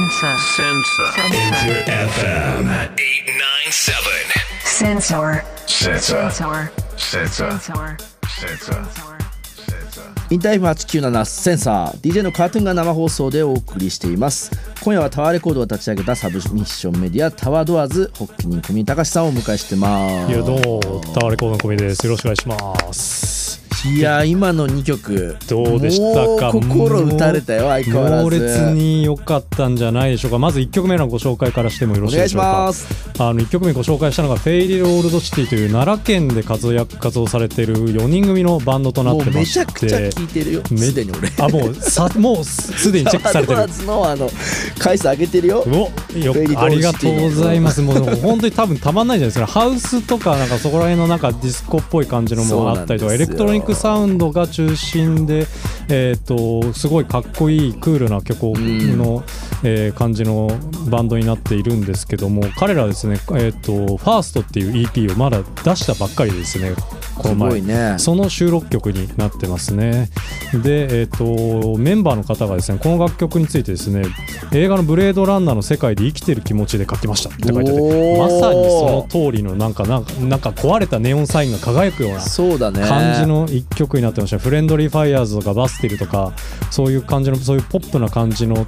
Sensor. Sensor. Sensor. FM 897. Sensor. Sensor. Sensor. Sensor. Sensor. Sensor. Sensor. InterFM897 センサー DJ のカートゥーンが生放送でお送りしています今夜はタワーレコードを立ち上げたサブミッションメディアタワードアーズ発起人小見隆さんをお迎えしてますいやどうもタワーレコードの小見ですよろしくお願いしますいや今の2曲。どうでしたか？もう心打たれたよ相変わらず。猛烈に良かったんじゃないでしょうか。まず1曲目のご紹介からしてもよろししいでしょうか？ます。あの1曲目ご紹介したのがフェイリルオールドシティという奈良県で活躍活動されている4人組のバンドとなってまして。めちゃくちゃ聞いてるよ。めすでに俺。あもうさもうすすでにチェックされてる。のあの回数上げてるよ。およありがとうございます。もう本当に多分たまんないじゃないですか。ハウスとかなんかそこら辺のなんかディスコっぽい感じのもあったりとか、エレクトロニックサウンドが中心で、えっ、とすごいかっこいいクールな曲の、えー感じのバンドになっているんですけども、彼らはですね、えっ、とファーストっていう EP をまだ出したばっかりですね。このすご前いね。その収録曲になってますね。で、えっ、と、メンバーの方がですね、この楽曲についてですね、映画のブレードランナーの世界で生きてる気持ちで書きましたって書いてあって、まさにその通りのなんか、なんか壊れたネオンサインが輝くような感じの一曲になってました、フレンドリーファイヤーズとかバスティルとかそういう感じのそういうポップな感じの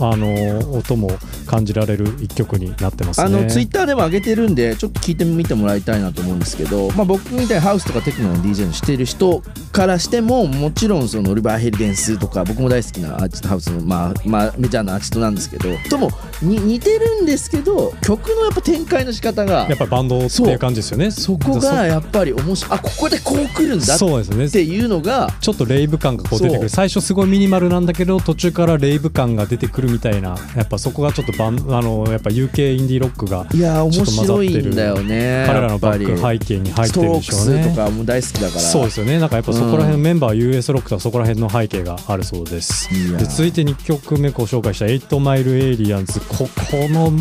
あの音も感じられる一曲になってますね。あのツイッターでも上げてるんでちょっと聞いてみてもらいたいなと思うんですけど、まあ、僕みたいにハウスとかテクノの DJ のしてる人からしてももちろんそのオリバー・ヘルデンスとか僕も大好きなアーティストハウスの、まあまあ、メジャーなアーティストなんですけどともに似てるんですけど曲のやっぱ展開の仕方がやっぱりバンドっていう感じですよね。そこがやっぱり面白い。あここでこう来るんだっそうですねていうのがちょっとレイブ感がこう出てくる。最初すごいミニマルなんだけど途中からレイブ感が出てくるみたいなやっぱそこがちょっとバンあのやっぱ UK インディーロックがいやー面ちょっと混ざ白ってるいんだよね彼らのバック背景に入ってるでしょうクスとね。かも大好きだからそうですよね。なんかやっぱそこら辺のメンバーは US ロックとかそこら辺の背景があるそうです。で続いて2曲目ご紹介した「8マイル・エイリアンズ」ここの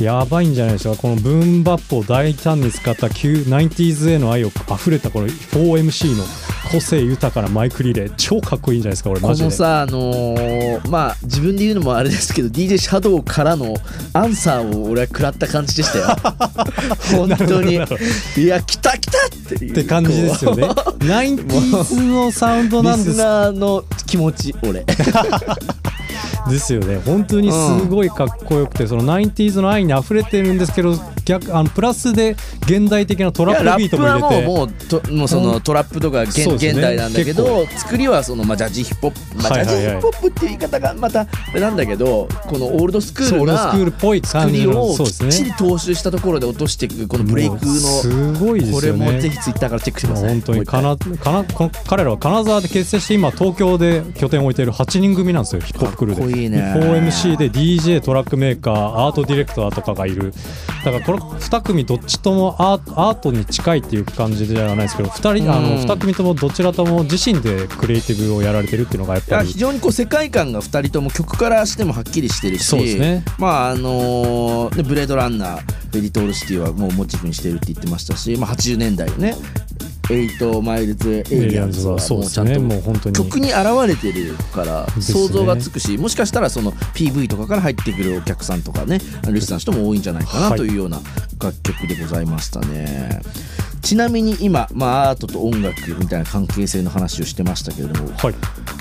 やばいんじゃないでしょうか。このブーンバップを大胆に使った 90s への愛を溢れたこの 4MC の個性豊かなマイクリレー超かっこいいんじゃないですかこれこマジで。のさあのーまあ自分で言うのもあれですけど DJ シャドウからのアンサーを俺は食らった感じでしたよ。本当に。いや来た来たっていうって感じですよね。90s のサウンドなんリスですナーの気持ち俺 ですよね。本当にすごいかっこよくて、その 90s の愛にあふれてるんですけど、逆あのプラスで現代的なトラップビートも入れて。ラップはもうもうともうそのトラップとか現,、現代なんだけど作りはその、まあ、ジャジーヒップ。ホップ、まあジャジーヒップホップっていう言い方がまたなんだけどこのオールドスクールなスクールっぽい作りをきっちり踏襲したところで落としていくこのブレイクもうすのごいでこれ。もぜひツイッターからチェックしてください。本当に。かなかな彼らは金沢で結成して今東京で拠点を置いている8人組なんですよヒップホップクルーでいいね。4MC で DJ トラックメーカーアートディレクターとかがいる。だからこの2組どっちともアートに近いっていう感じではないですけど2人あのうん2組ともどちらとも自身でクリエイティブをやられてるっていうのがやっぱり非常にこう世界観が2人とも曲からしてもはっきりしてるしそうですね。まああのーでブレードランナーベリトールシティはもうモチーフにしてるって言ってましたし、まあ、80年代のね8マイルズ・エイリアンズはもうちゃんともう本当に。曲に現れてるから想像がつくし、もしかしたらその PV とかから入ってくるお客さんとかねリスナーの人も多いんじゃないかなはいというような楽曲でございましたね。ちなみに今、まあ、アートと音楽みたいな関係性の話をしてましたけれどもはい。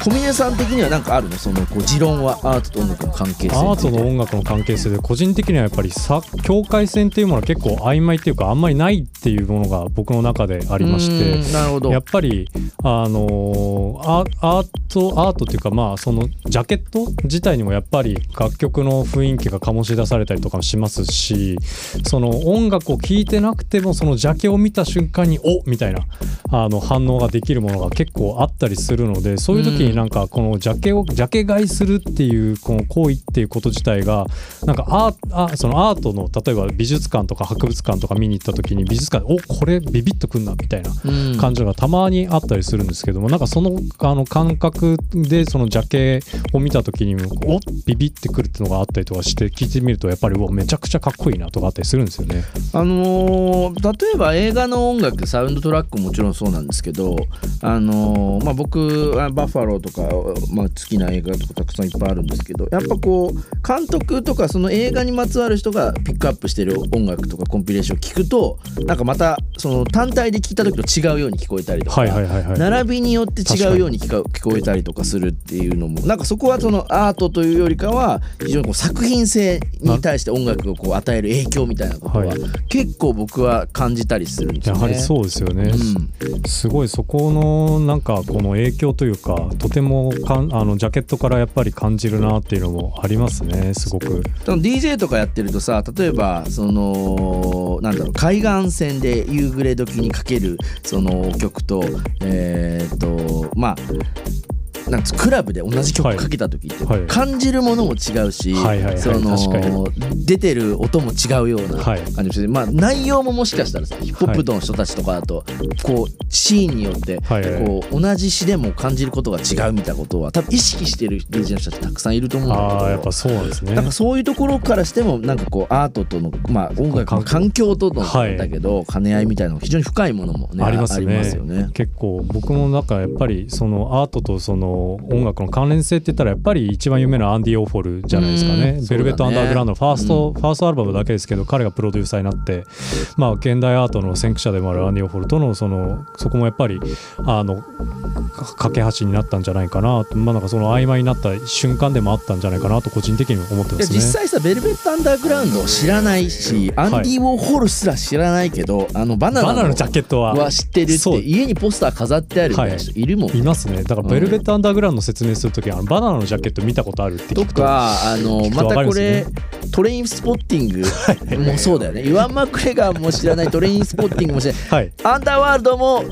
小峰さん的には何かあるの？そのこう持論はアートと音楽の関係性アートの音楽の関係性で個人的にはやっぱりさ境界線っていうものは結構曖昧っていうかあんまりないっていうものが僕の中でありましてなるほど。やっぱりあのアートアートっていうかまあそのジャケット自体にもやっぱり楽曲の雰囲気が醸し出されたりとかもしますしその音楽を聴いてなくてもそのジャケを見た瞬間におみたいなあの反応ができるものが結構あったりするのでそういう時になんかこのジャケをジャケ買いするっていうこの行為っていうこと自体がなんかアーあそのアートの例えば美術館とか博物館とか見に行った時に美術館でおこれビビッとくんなみたいなうん感じがたまにあったりするんですけどもなんかそのあの感覚でそのジャケを見た時におビビってくるっていうのがあったりとかして聞いてみるとやっぱりうわめちゃくちゃかっこいいなとかあったりするんですよね。あのー例えば映画の音楽サウンドトラックももちろんそうなんですけど、あのーまあ、僕はバッファローとか、まあ、好きな映画とかたくさんいっぱいあるんですけどやっぱこう監督とかその映画にまつわる人がピックアップしてる音楽とかコンピレーションを聞くとなんかまたその単体で聞いた時と違うように聞こえたりとか、並びによって違うように聞か聞こえたりとかするっていうのもなんかそこはそのアートというよりかは非常にこう作品性に対して音楽がこう与える影響みたいなことははい。結構僕は感じたりするんですよね。やはりそうですよね、すごいそこのなんかこの影響というかとてもかんあのジャケットからやっぱり感じるなっていうのもありますねすごく。その DJ とかやってるとさ例えばそのなんだろう海岸線で夕暮れ時にかけるその曲とえーっとまあなんつクラブで同じ曲かけた時ってはい。感じるものも違うし、その出てる音も違うようなはい。感じもして、まあ内容ももしかしたらさヒップホップの人たちとかだと、こうシーンによってこう同じ詩でも感じることが違うみたいなことは多分意識してる DJ の人たちたくさんいると思うんだけどやっぱそうなんですね。なんかそういうところからしてもなんかこうアートとのまあ音楽の環境。とのはいだけど兼ね合いみたいなの非常に深いものもねありますね。よね。結構僕もなんかやっぱりそのアートとその音楽の関連性って言ったらやっぱり一番有名なアンディ・オーフォルじゃないですかね。うん。ベルベット・アンダーグラウンドのファースト、うファーストアルバムだけですけど彼がプロデューサーになってまあ現代アートの先駆者でもあるアンディ・オーフォルとのそのそこもやっぱりあのか架け橋になったんじゃないかなとまあなんかその曖昧になった瞬間でもあったんじゃないかなと個人的に思ってますね。実際さベルベット・アンダーグラウンドを知らないしアンディ・ウォーホルすら知らないけどあのバナナのバナナのジャケットはは知ってるっそうて家にポスター飾ってあるみたいな人いるもん、いますねだからベルベット・アンダーグラウンドの説明するときはあのバナナのジャケット見たことあるってと聞くとかあの聞くとまたこれトレインスポッティングもそうだよね。イワン・マクレガーも知らないトレインスポッティングも知らない。はい。アンダーワールドも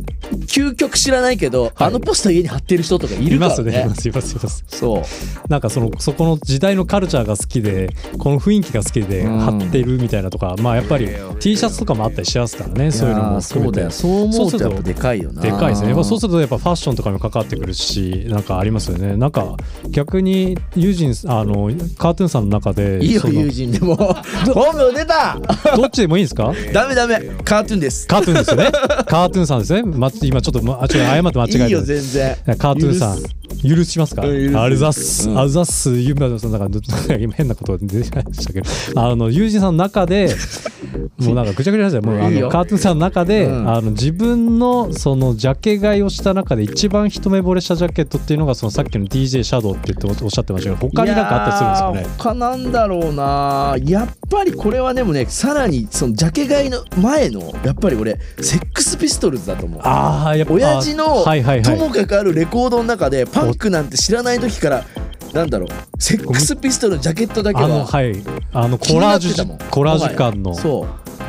究極知らないけど、あのポスター家に貼ってる人とかいいるからね。ますね。いますいますいます。そう。なんかそのそこの時代のカルチャーが好きでこの雰囲気が好きでうん。貼ってるみたいなとか、まあやっぱり T シャツとかもあったりしますからねそういうのもそうだよ。そう思うとやっぱでかいよな。でかいですね。やっぱそうするとやっぱファッションとかにも関わってくるしなんかありますよね。なんか逆にユージンあのカートゥーンさんの中でいいよ友人でも。本名出た。どっちでもいいんですか？ダメダメ。カートゥーンです。カートゥーンですよね。カートゥーンさんですね、ま、今ちょっと、ま、あちょっと誤って間違えていいよ全然。カートゥーンさん許しますか？ありざっす、うん。あざっす。ゆうまさんなんか今変なことが出てましたけど。あの友人さんの中で もうなんかぐちゃぐちゃになっちゃうもうあのカートゥーンさんの中で、うん。あの自分のそのジャケ買いをした中で一番一目惚れしたジャケットっていうのがそのさっきの DJ シャドウって言っておっしゃってましたけど他になんかあったりするんですかね？他なんだろうな。やっぱりこれはでもねさらにそのジャケ買いの前のやっぱり俺セックスピストルズだと思う。ああやっぱ親父のともかくあるレコードの中でパンクなんて知らない時からなんだろうセックスピストルのジャケットだけあのははい。あのコラージュコラージュ感のフそ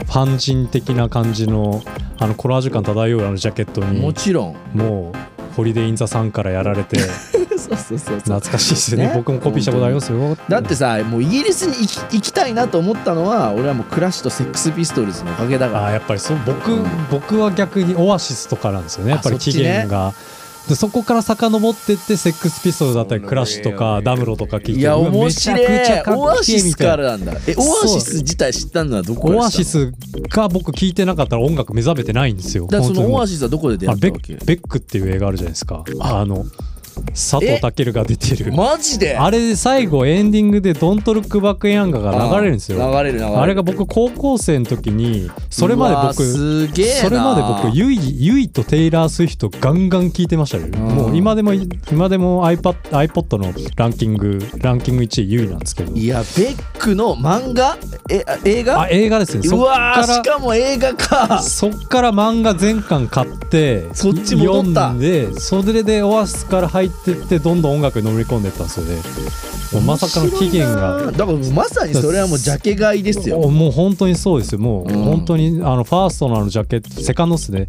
ァン人的な感じのあのコラージュ感漂うあのジャケットうにもちろん。もうホリデー・イン・ザ・サンからやられて。そうそうそう懐かしいですよね。ね。僕もコピーしたことありますよ。だってさもうイギリスに行き行きたいなと思ったのは俺はもうクラッシュとセックスピストルズのおかげだから。あーやっぱりそう僕、うん僕は逆にオアシスとかなんですよね。やっぱり起源が。でそこから遡ってってセックスピストルだったりクラッシュとかダムロとか聞いていや面白い。めちゃくちゃかっけえオアシスみたいな。からなんだ。えオアシス自体知ったのはどこオアシスが僕聞いてなかったら音楽目覚めてないんですよ。だからそのオアシスはどこで出会ったわけ？ッベックっていう映画あるじゃないですか。あの佐藤健が出てる。マジで？あれで最後エンディングで「ドントルックバックヤンガ」が流れるんですよ。流れる流れる。あれが僕高校生の時にそれまで僕すげそれまで僕ユイユイとテイラー・スウィフトガンガン聞いてましたよ、もう今でも今でも iPad, iPod のランキングランキング1位ユイなんですけど。いやベックの漫画？えあ映画？あ映画ですね。そうっわーしかも映画か。そっから漫画全巻買ってそっち戻った。読んでそれでオアシスから入ってってどんどん音楽にのめり込んでったんですよね。まさかの起源が。だからまさにそれはもうジャケ買いですよ。もう本当にそうですよ。もううん。本当にあのファーストのあのジャケットセカンドっすね。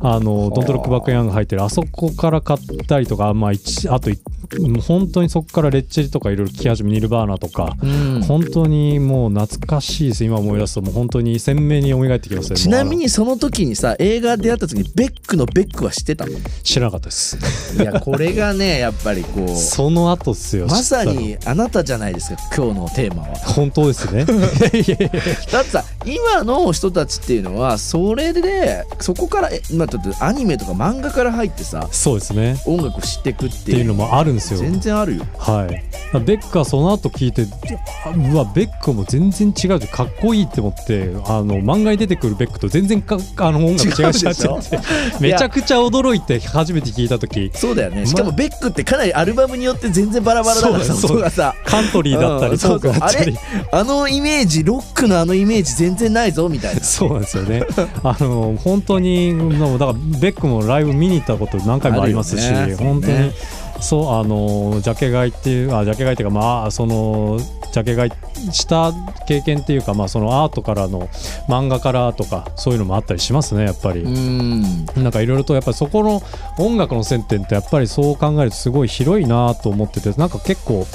あのドントロックバックヤンが入ってる。あそこから買ったりとかまあ一あといもう本当にそこからレッチェリとかいろいろ聞き始めニルバーナとかうん。本当にもう懐かしいです。今思い出すともう本当に鮮明に蘇ってきますね。ちなみにその時にさ映画出会った時にベックのベックは知ってたの？い知らなかったです。やこれがねやっぱりこう。その後っすよまさにあなたじゃないですか今日のテーマは。本当ですね。だってさ今の人たちっていうのはそれでそこからえまあだってアニメとか漫画から入ってさそうですね。音楽を知っていくっってていうのもあるんですよ。全然あるよ。はい、ベックはその後聞いてあうわベックも全然違うかっこいいって思ってあの漫画に出てくるベックと全然かあの音楽違うしちゃって。めちゃくちゃ驚いて初めて聞いた時。そうだよね。しかもベックってかなりアルバムによって全然バラバラだからさ。カントリーだったうんりトークだったり。あれ？あのイメージロックのあのイメージ全然ないぞみたいな。そうなんですよね。あの本当にだからベックもライブ見に行ったこと何回もありますし、ね。本当に、ねそうあのジャケ買いっていうあジャケ買いっていうかまあそのジャケ買いした経験っていうかまあそのアートからの漫画からとかそういうのもあったりしますねやっぱり。うんなんかいろいろとやっぱりそこの音楽の接点ってやっぱりそう考えるとすごい広いなと思っててなんか結構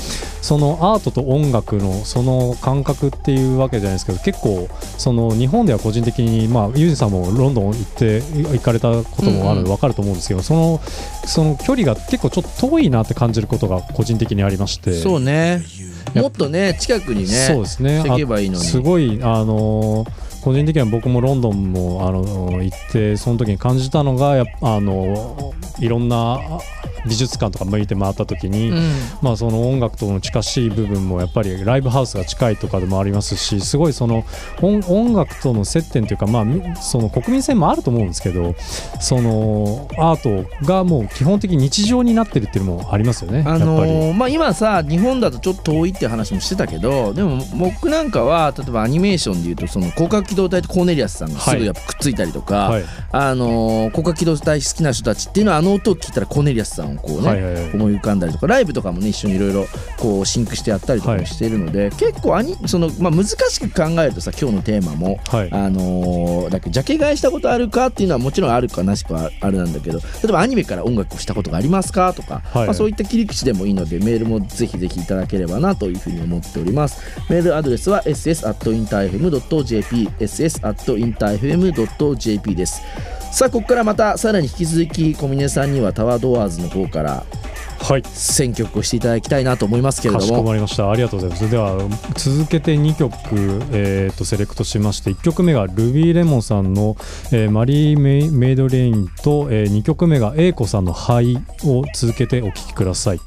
そのアートと音楽のその感覚っていうわけじゃないですけど結構その日本では個人的にまあユージさんもロンドン行って行かれたこともあるので分かると思うんですけど、そのその距離が結構ちょっと遠いなって感じることが個人的にありまして。そうね。もっとね近くにねそうですね。していけばいいのすごいあの個人的には僕もロンドンもあの行ってその時に感じたのがやあのいろんな美術館とか向いて回った時に、うんまあ、その音楽との近しい部分もやっぱりライブハウスが近いとかでもありますしすごいその音音楽との接点というか、まあ、みその国民性もあると思うんですけどそのアートがもう基本的に日常になってるっていうのもありますよね。あのやっぱりーまあ、今さ日本だとちょっと遠いって話もしてたけどでも僕なんかは例えばアニメーションでいうとその攻殻機動隊とコーネリアスさんがすぐやっぱくっついたりとか、はい。あのー攻殻機動隊好きな人たちっていうのはあの音を聞いたらコーネリアスさんをこうね、はいはいはい。思い浮かんだりとかライブとかもね一緒にいろいろこうシンクしてやったりとかもしているので、結構アニその、まあ、難しく考えるとさ今日のテーマも、はい。あのーだっけジャケ買いしたことあるかっていうのはもちろんあるかなしくはあるなんだけど例えばアニメから音楽をしたことがありますかとか、はい。まあ、そういった切り口でもいいのでメールもぜひぜひいただければなというふうに思っております。メールアドレスは ss.interfm.jp ss.interfm.jp です。さあここからまたさらに引き続き小峰さんにはタワードアーズの方からはい。選曲をしていただきたいなと思いますけれかしこどもまりました。ありがとうございます。では続けて2曲、えー、とセレクトしまして1曲目がルビーレモンさんの、えーマリーメイ・メイドレインと、え2曲目が英子さんの「灰」を続けてお聴きください